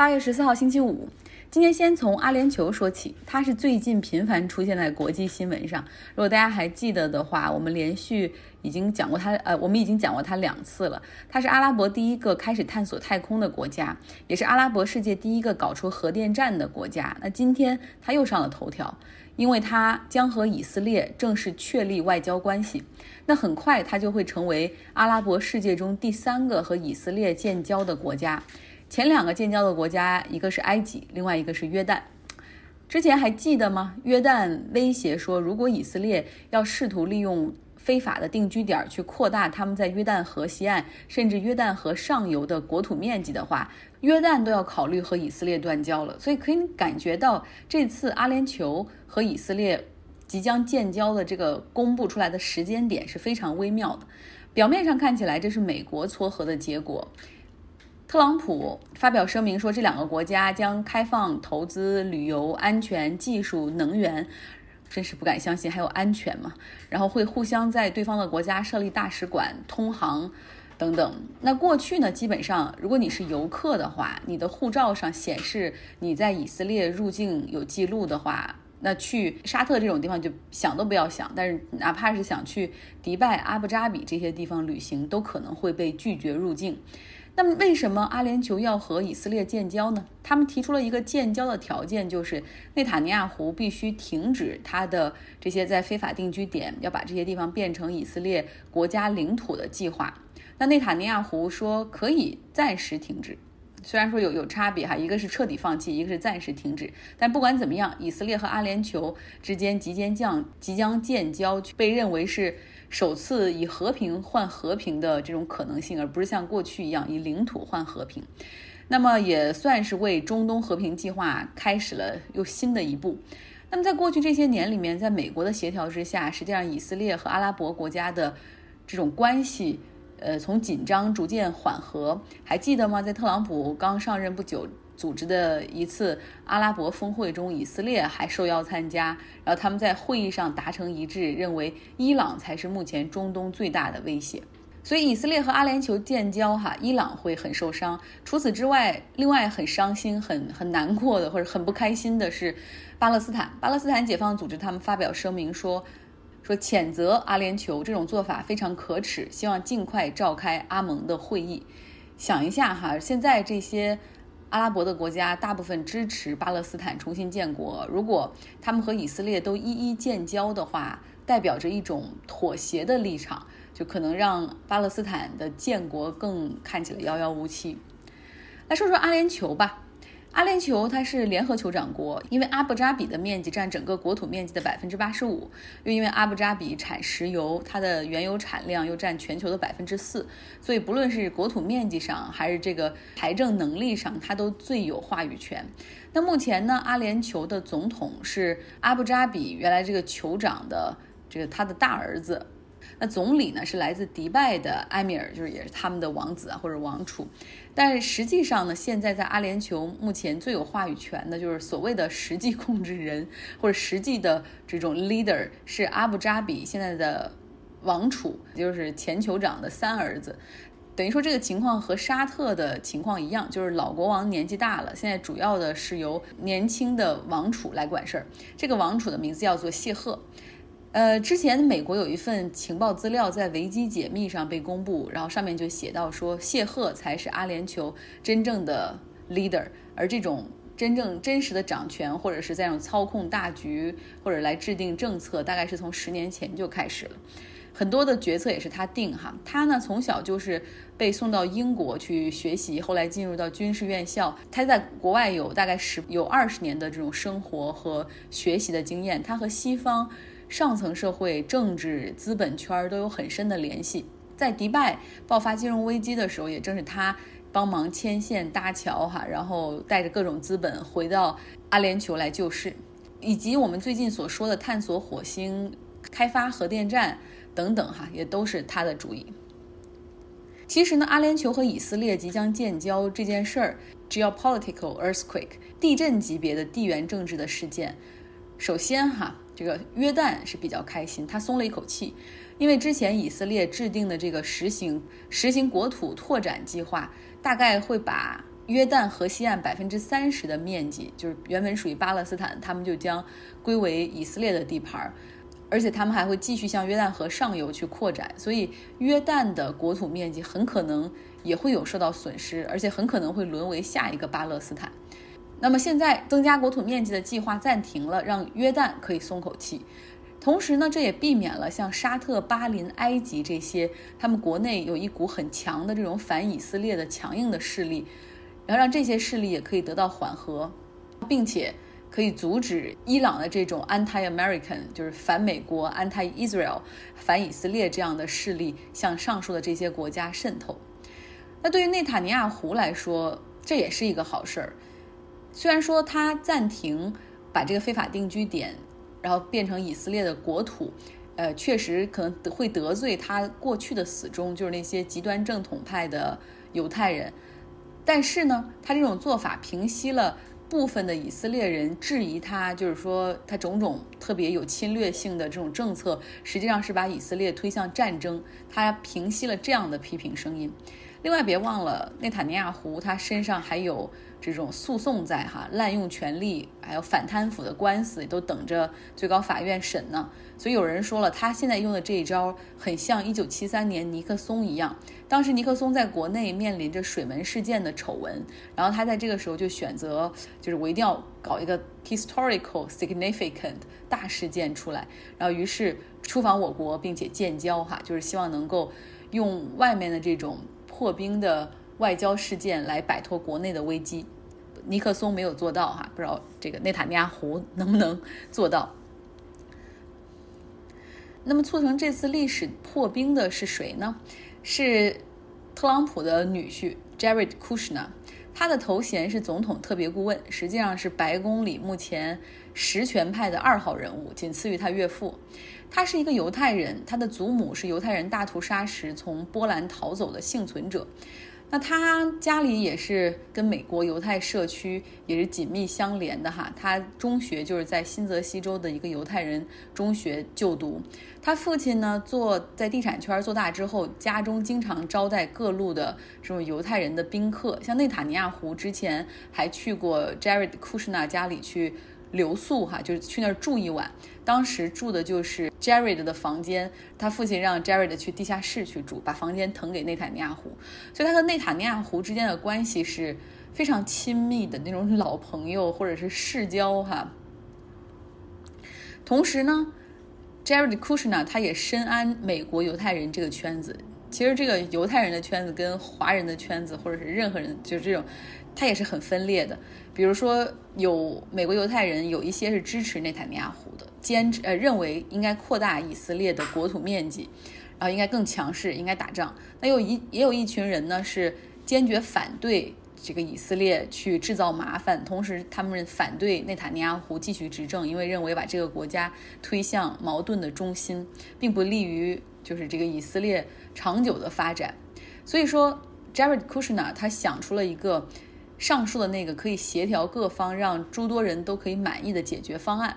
八月十四号星期五，今天先从阿联酋说起，它是最近频繁出现在国际新闻上。如果大家还记得的话，我们连续已经讲过它，呃，我们已经讲过它两次了。它是阿拉伯第一个开始探索太空的国家，也是阿拉伯世界第一个搞出核电站的国家。那今天它又上了头条，因为它将和以色列正式确立外交关系。那很快它就会成为阿拉伯世界中第三个和以色列建交的国家。前两个建交的国家，一个是埃及，另外一个是约旦。之前还记得吗？约旦威胁说，如果以色列要试图利用非法的定居点去扩大他们在约旦河西岸甚至约旦河上游的国土面积的话，约旦都要考虑和以色列断交了。所以可以感觉到，这次阿联酋和以色列即将建交的这个公布出来的时间点是非常微妙的。表面上看起来，这是美国撮合的结果。特朗普发表声明说，这两个国家将开放投资、旅游、安全、技术、能源，真是不敢相信还有安全嘛？然后会互相在对方的国家设立大使馆、通航等等。那过去呢，基本上如果你是游客的话，你的护照上显示你在以色列入境有记录的话，那去沙特这种地方就想都不要想。但是哪怕是想去迪拜、阿布扎比这些地方旅行，都可能会被拒绝入境。那么，为什么阿联酋要和以色列建交呢？他们提出了一个建交的条件，就是内塔尼亚胡必须停止他的这些在非法定居点，要把这些地方变成以色列国家领土的计划。那内塔尼亚胡说可以暂时停止，虽然说有有差别哈，一个是彻底放弃，一个是暂时停止。但不管怎么样，以色列和阿联酋之间即将降即将建交，被认为是。首次以和平换和平的这种可能性，而不是像过去一样以领土换和平，那么也算是为中东和平计划开始了又新的一步。那么在过去这些年里面，在美国的协调之下，实际上以色列和阿拉伯国家的这种关系，呃，从紧张逐渐缓和。还记得吗？在特朗普刚上任不久。组织的一次阿拉伯峰会中，以色列还受邀参加。然后他们在会议上达成一致，认为伊朗才是目前中东最大的威胁。所以以色列和阿联酋建交，哈，伊朗会很受伤。除此之外，另外很伤心、很很难过的或者很不开心的是巴勒斯坦。巴勒斯坦解放组织他们发表声明说，说谴责阿联酋这种做法非常可耻，希望尽快召开阿盟的会议。想一下哈，现在这些。阿拉伯的国家大部分支持巴勒斯坦重新建国。如果他们和以色列都一一建交的话，代表着一种妥协的立场，就可能让巴勒斯坦的建国更看起来遥遥无期。来说说阿联酋吧。阿联酋它是联合酋长国，因为阿布扎比的面积占整个国土面积的百分之八十五，又因为阿布扎比产石油，它的原油产量又占全球的百分之四，所以不论是国土面积上还是这个财政能力上，它都最有话语权。那目前呢，阿联酋的总统是阿布扎比原来这个酋长的这个他的大儿子。那总理呢是来自迪拜的埃米尔，就是也是他们的王子啊或者王储，但是实际上呢，现在在阿联酋目前最有话语权的就是所谓的实际控制人或者实际的这种 leader 是阿布扎比现在的王储，就是前酋长的三儿子，等于说这个情况和沙特的情况一样，就是老国王年纪大了，现在主要的是由年轻的王储来管事儿，这个王储的名字叫做谢赫。呃，之前美国有一份情报资料在维基解密上被公布，然后上面就写到说，谢赫才是阿联酋真正的 leader，而这种真正真实的掌权或者是在这种操控大局或者来制定政策，大概是从十年前就开始了，很多的决策也是他定哈。他呢从小就是被送到英国去学习，后来进入到军事院校，他在国外有大概十有二十年的这种生活和学习的经验，他和西方。上层社会、政治、资本圈都有很深的联系。在迪拜爆发金融危机的时候，也正是他帮忙牵线搭桥，哈，然后带着各种资本回到阿联酋来救市，以及我们最近所说的探索火星、开发核电站等等，哈，也都是他的主意。其实呢，阿联酋和以色列即将建交这件事儿，只要 political earthquake 地震级别的地缘政治的事件。首先，哈。这个约旦是比较开心，他松了一口气，因为之前以色列制定的这个实行实行国土拓展计划，大概会把约旦河西岸百分之三十的面积，就是原本属于巴勒斯坦，他们就将归为以色列的地盘，而且他们还会继续向约旦河上游去扩展，所以约旦的国土面积很可能也会有受到损失，而且很可能会沦为下一个巴勒斯坦。那么现在增加国土面积的计划暂停了，让约旦可以松口气。同时呢，这也避免了像沙特、巴林、埃及这些他们国内有一股很强的这种反以色列的强硬的势力，然后让这些势力也可以得到缓和，并且可以阻止伊朗的这种 anti-American，就是反美国、anti-Israel、反以色列这样的势力向上述的这些国家渗透。那对于内塔尼亚胡来说，这也是一个好事儿。虽然说他暂停把这个非法定居点。然后变成以色列的国土，呃，确实可能会得罪他过去的死忠，就是那些极端正统派的犹太人。但是呢，他这种做法平息了部分的以色列人质疑他，就是说他种种特别有侵略性的这种政策，实际上是把以色列推向战争。他平息了这样的批评声音。另外，别忘了内塔尼亚胡他身上还有。这种诉讼在哈滥用权力，还有反贪腐的官司都等着最高法院审呢。所以有人说了，他现在用的这一招很像1973年尼克松一样。当时尼克松在国内面临着水门事件的丑闻，然后他在这个时候就选择，就是我一定要搞一个 historical significant 大事件出来，然后于是出访我国，并且建交哈，就是希望能够用外面的这种破冰的。外交事件来摆脱国内的危机，尼克松没有做到哈，不知道这个内塔尼亚胡能不能做到。那么促成这次历史破冰的是谁呢？是特朗普的女婿 Jared Kushner，他的头衔是总统特别顾问，实际上是白宫里目前实权派的二号人物，仅次于他岳父。他是一个犹太人，他的祖母是犹太人大屠杀时从波兰逃走的幸存者。那他家里也是跟美国犹太社区也是紧密相连的哈。他中学就是在新泽西州的一个犹太人中学就读。他父亲呢做在地产圈做大之后，家中经常招待各路的这种犹太人的宾客。像内塔尼亚胡之前还去过 Jared Kushner 家里去。留宿哈，就是去那儿住一晚。当时住的就是 Jared 的房间，他父亲让 Jared 去地下室去住，把房间腾给内塔尼亚胡。所以他和内塔尼亚胡之间的关系是非常亲密的那种老朋友或者是世交哈。同时呢，Jared Kushner 他也深谙美国犹太人这个圈子。其实这个犹太人的圈子跟华人的圈子，或者是任何人，就是这种。他也是很分裂的，比如说有美国犹太人，有一些是支持内塔尼亚胡的，坚持呃认为应该扩大以色列的国土面积，然后应该更强势，应该打仗。那有一也有一群人呢是坚决反对这个以色列去制造麻烦，同时他们反对内塔尼亚胡继续执政，因为认为把这个国家推向矛盾的中心，并不利于就是这个以色列长久的发展。所以说，Jared Kushner 他想出了一个。上述的那个可以协调各方，让诸多人都可以满意的解决方案。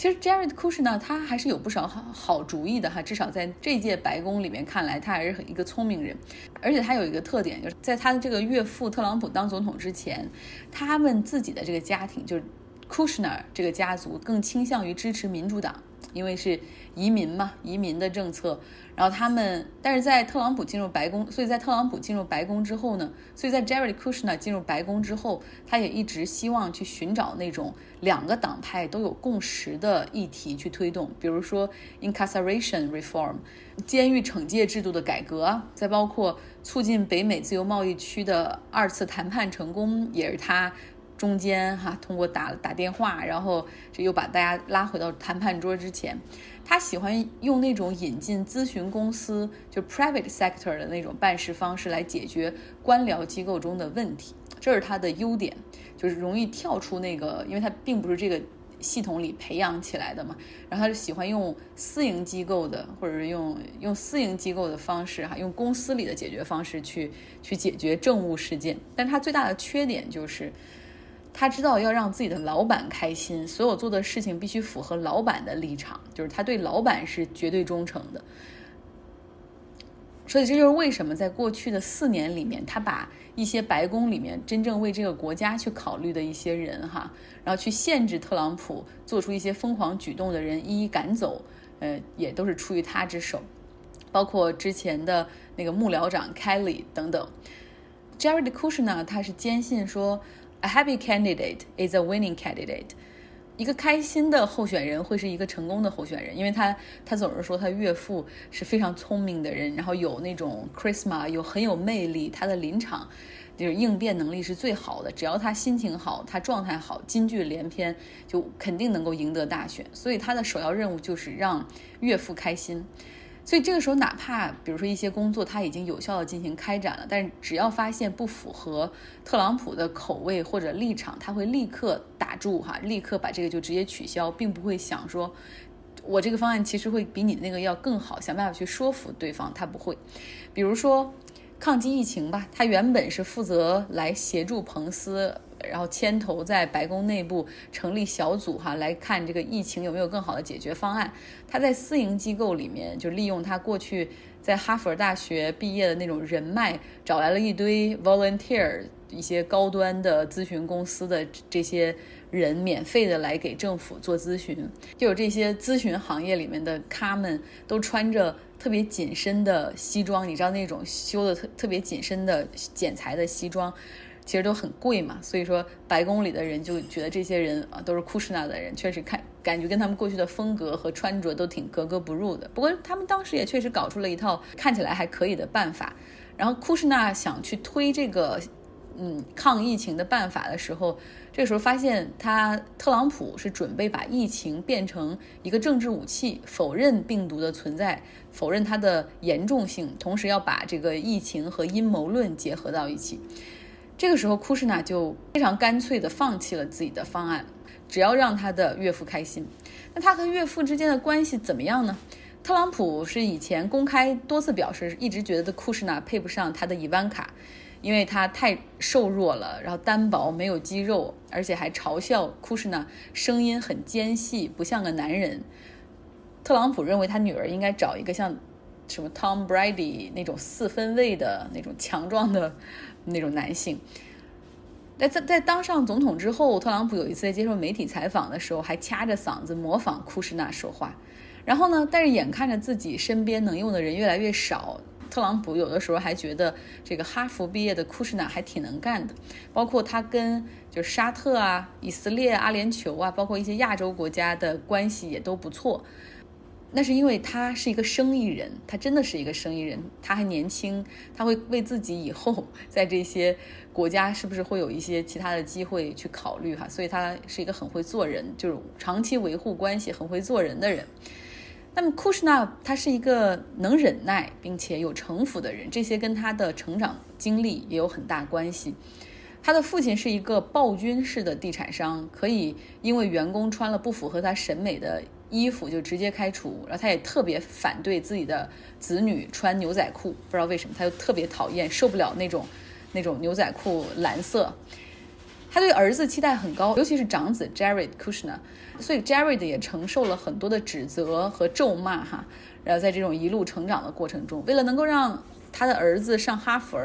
其实 Jared Kushner 他还是有不少好好主意的哈，至少在这届白宫里面看来，他还是一个聪明人。而且他有一个特点，就是在他的这个岳父特朗普当总统之前，他们自己的这个家庭，就是 Kushner 这个家族，更倾向于支持民主党。因为是移民嘛，移民的政策，然后他们，但是在特朗普进入白宫，所以在特朗普进入白宫之后呢，所以在 Jared Kushner 进入白宫之后，他也一直希望去寻找那种两个党派都有共识的议题去推动，比如说 incarceration reform，监狱惩戒制度的改革，再包括促进北美自由贸易区的二次谈判成功，也是他。中间哈，通过打打电话，然后这又把大家拉回到谈判桌之前。他喜欢用那种引进咨询公司，就 private sector 的那种办事方式来解决官僚机构中的问题，这是他的优点，就是容易跳出那个，因为他并不是这个系统里培养起来的嘛。然后他就喜欢用私营机构的，或者是用用私营机构的方式哈，用公司里的解决方式去去解决政务事件。但他最大的缺点就是。他知道要让自己的老板开心，所有做的事情必须符合老板的立场，就是他对老板是绝对忠诚的。所以这就是为什么在过去的四年里面，他把一些白宫里面真正为这个国家去考虑的一些人哈，然后去限制特朗普做出一些疯狂举动的人一一赶走，呃，也都是出于他之手，包括之前的那个幕僚长 Kelly 等等。Jared Kushner 他是坚信说，a happy candidate is a winning candidate。一个开心的候选人会是一个成功的候选人，因为他他总是说他岳父是非常聪明的人，然后有那种 charisma，有很有魅力，他的临场就是应变能力是最好的。只要他心情好，他状态好，金句连篇，就肯定能够赢得大选。所以他的首要任务就是让岳父开心。所以这个时候，哪怕比如说一些工作他已经有效的进行开展了，但是只要发现不符合特朗普的口味或者立场，他会立刻打住哈，立刻把这个就直接取消，并不会想说，我这个方案其实会比你那个要更好，想办法去说服对方，他不会。比如说抗击疫情吧，他原本是负责来协助彭斯。然后牵头在白宫内部成立小组哈，来看这个疫情有没有更好的解决方案。他在私营机构里面就利用他过去在哈佛大学毕业的那种人脉，找来了一堆 volunteer，一些高端的咨询公司的这些人，免费的来给政府做咨询。就有这些咨询行业里面的咖们，都穿着特别紧身的西装，你知道那种修的特特别紧身的剪裁的西装。其实都很贵嘛，所以说白宫里的人就觉得这些人啊都是库什纳的人，确实看感觉跟他们过去的风格和穿着都挺格格不入的。不过他们当时也确实搞出了一套看起来还可以的办法。然后库什纳想去推这个嗯抗疫情的办法的时候，这个时候发现他特朗普是准备把疫情变成一个政治武器，否认病毒的存在，否认它的严重性，同时要把这个疫情和阴谋论结合到一起。这个时候，库什纳就非常干脆地放弃了自己的方案，只要让他的岳父开心。那他和岳父之间的关系怎么样呢？特朗普是以前公开多次表示，一直觉得库什纳配不上他的伊万卡，因为他太瘦弱了，然后单薄没有肌肉，而且还嘲笑库什纳声音很尖细，不像个男人。特朗普认为他女儿应该找一个像什么 Tom Brady 那种四分卫的那种强壮的。那种男性，在在在当上总统之后，特朗普有一次在接受媒体采访的时候，还掐着嗓子模仿库什纳说话。然后呢，但是眼看着自己身边能用的人越来越少，特朗普有的时候还觉得这个哈佛毕业的库什纳还挺能干的，包括他跟就是沙特啊、以色列、阿联酋啊，包括一些亚洲国家的关系也都不错。那是因为他是一个生意人，他真的是一个生意人，他还年轻，他会为自己以后 在这些国家是不是会有一些其他的机会去考虑哈，所以他是一个很会做人，就是长期维护关系、很会做人的人。那么库什纳他是一个能忍耐并且有城府的人，这些跟他的成长经历也有很大关系。他的父亲是一个暴君式的地产商，可以因为员工穿了不符合他审美的。衣服就直接开除，然后他也特别反对自己的子女穿牛仔裤，不知道为什么，他就特别讨厌，受不了那种那种牛仔裤蓝色。他对儿子期待很高，尤其是长子 Jared Kushner，所以 Jared 也承受了很多的指责和咒骂哈。然后在这种一路成长的过程中，为了能够让他的儿子上哈佛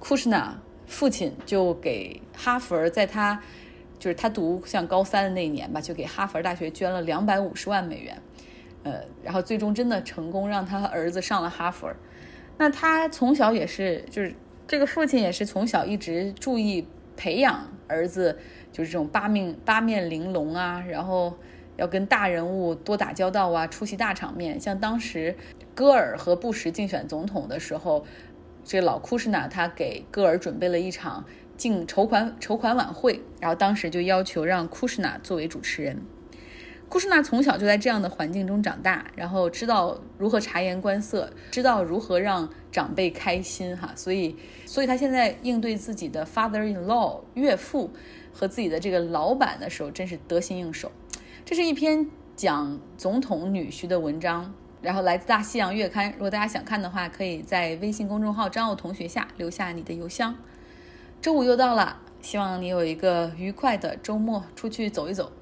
，Kushner 父亲就给哈佛在他。就是他读像高三的那一年吧，就给哈佛大学捐了两百五十万美元，呃，然后最终真的成功让他儿子上了哈佛。那他从小也是，就是这个父亲也是从小一直注意培养儿子，就是这种八面八面玲珑啊，然后要跟大人物多打交道啊，出席大场面。像当时戈尔和布什竞选总统的时候，这老库什纳他给戈尔准备了一场。进筹款筹款晚会，然后当时就要求让库什纳作为主持人。库什纳从小就在这样的环境中长大，然后知道如何察言观色，知道如何让长辈开心哈，所以，所以他现在应对自己的 father-in-law 岳父和自己的这个老板的时候，真是得心应手。这是一篇讲总统女婿的文章，然后来自大西洋月刊。如果大家想看的话，可以在微信公众号张奥同学下留下你的邮箱。周五又到了，希望你有一个愉快的周末，出去走一走。